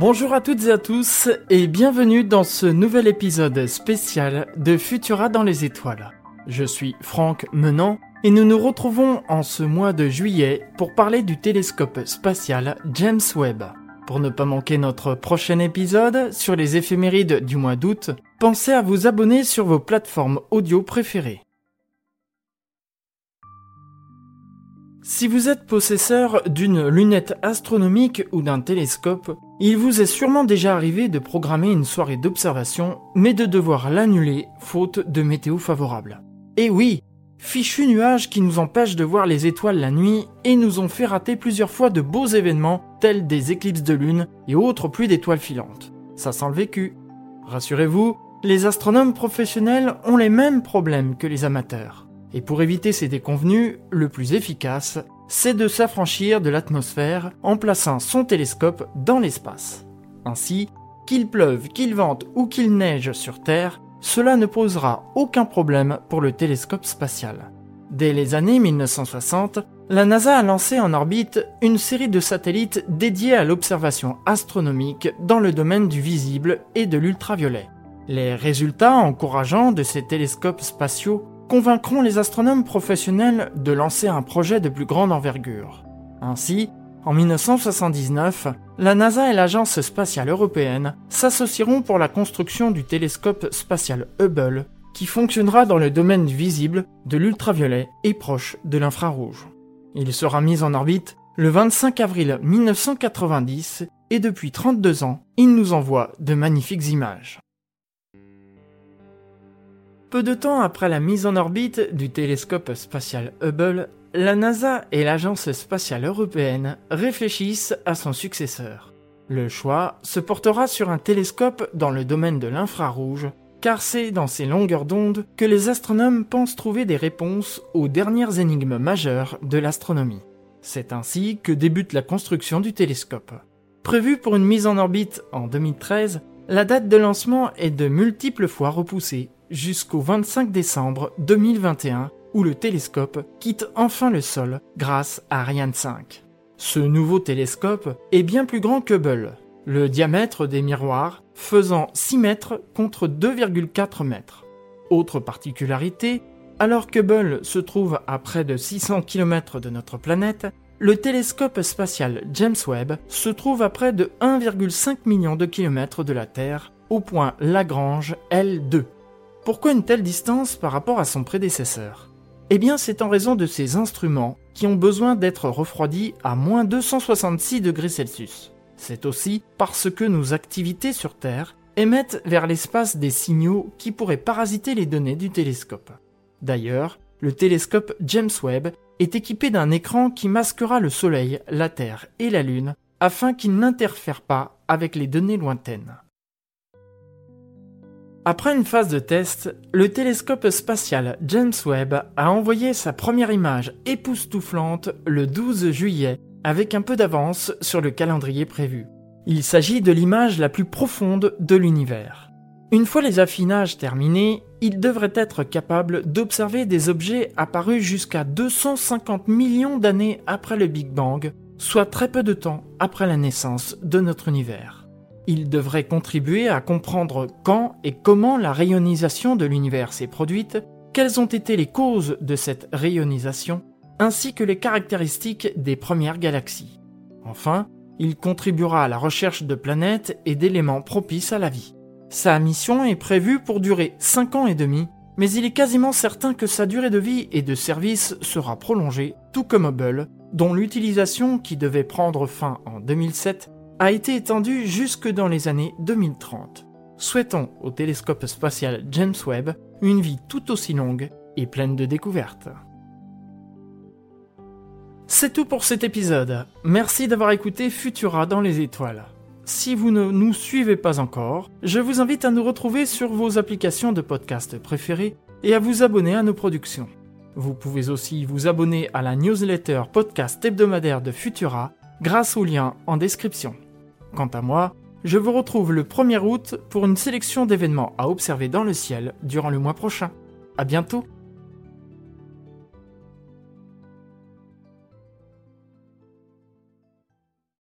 Bonjour à toutes et à tous et bienvenue dans ce nouvel épisode spécial de Futura dans les étoiles. Je suis Franck Menant et nous nous retrouvons en ce mois de juillet pour parler du télescope spatial James Webb. Pour ne pas manquer notre prochain épisode sur les éphémérides du mois d'août, pensez à vous abonner sur vos plateformes audio préférées. Si vous êtes possesseur d'une lunette astronomique ou d'un télescope, il vous est sûrement déjà arrivé de programmer une soirée d'observation, mais de devoir l'annuler faute de météo favorable. Et oui, fichu nuages qui nous empêchent de voir les étoiles la nuit et nous ont fait rater plusieurs fois de beaux événements tels des éclipses de lune et autres pluies d'étoiles filantes. Ça sent le vécu. Rassurez-vous, les astronomes professionnels ont les mêmes problèmes que les amateurs. Et pour éviter ces déconvenus, le plus efficace, c'est de s'affranchir de l'atmosphère en plaçant son télescope dans l'espace. Ainsi, qu'il pleuve, qu'il vente ou qu'il neige sur Terre, cela ne posera aucun problème pour le télescope spatial. Dès les années 1960, la NASA a lancé en orbite une série de satellites dédiés à l'observation astronomique dans le domaine du visible et de l'ultraviolet. Les résultats encourageants de ces télescopes spatiaux convaincront les astronomes professionnels de lancer un projet de plus grande envergure. Ainsi, en 1979, la NASA et l'Agence spatiale européenne s'associeront pour la construction du télescope spatial Hubble, qui fonctionnera dans le domaine visible, de l'ultraviolet et proche de l'infrarouge. Il sera mis en orbite le 25 avril 1990 et depuis 32 ans, il nous envoie de magnifiques images. Peu de temps après la mise en orbite du télescope spatial Hubble, la NASA et l'Agence spatiale européenne réfléchissent à son successeur. Le choix se portera sur un télescope dans le domaine de l'infrarouge, car c'est dans ces longueurs d'onde que les astronomes pensent trouver des réponses aux dernières énigmes majeures de l'astronomie. C'est ainsi que débute la construction du télescope. Prévu pour une mise en orbite en 2013, la date de lancement est de multiples fois repoussée jusqu'au 25 décembre 2021 où le télescope quitte enfin le sol grâce à Ariane 5. Ce nouveau télescope est bien plus grand que Hubble, le diamètre des miroirs faisant 6 mètres contre 2,4 mètres. Autre particularité, alors que Hubble se trouve à près de 600 km de notre planète, le télescope spatial James Webb se trouve à près de 1,5 million de kilomètres de la Terre, au point Lagrange L2. Pourquoi une telle distance par rapport à son prédécesseur? Eh bien c'est en raison de ces instruments qui ont besoin d'être refroidis à moins 266 degrés Celsius. C'est aussi parce que nos activités sur Terre émettent vers l'espace des signaux qui pourraient parasiter les données du télescope. D'ailleurs, le télescope James Webb est équipé d'un écran qui masquera le Soleil, la Terre et la Lune afin qu'il n'interfère pas avec les données lointaines. Après une phase de test, le télescope spatial James Webb a envoyé sa première image époustouflante le 12 juillet avec un peu d'avance sur le calendrier prévu. Il s'agit de l'image la plus profonde de l'univers. Une fois les affinages terminés, il devrait être capable d'observer des objets apparus jusqu'à 250 millions d'années après le Big Bang, soit très peu de temps après la naissance de notre univers. Il devrait contribuer à comprendre quand et comment la rayonisation de l'univers s'est produite, quelles ont été les causes de cette rayonisation, ainsi que les caractéristiques des premières galaxies. Enfin, il contribuera à la recherche de planètes et d'éléments propices à la vie. Sa mission est prévue pour durer 5 ans et demi, mais il est quasiment certain que sa durée de vie et de service sera prolongée, tout comme Hubble, dont l'utilisation qui devait prendre fin en 2007 a été étendu jusque dans les années 2030. Souhaitons au télescope spatial James Webb une vie tout aussi longue et pleine de découvertes. C'est tout pour cet épisode. Merci d'avoir écouté Futura dans les étoiles. Si vous ne nous suivez pas encore, je vous invite à nous retrouver sur vos applications de podcast préférées et à vous abonner à nos productions. Vous pouvez aussi vous abonner à la newsletter podcast hebdomadaire de Futura grâce au lien en description. Quant à moi, je vous retrouve le 1er août pour une sélection d'événements à observer dans le ciel durant le mois prochain. À bientôt!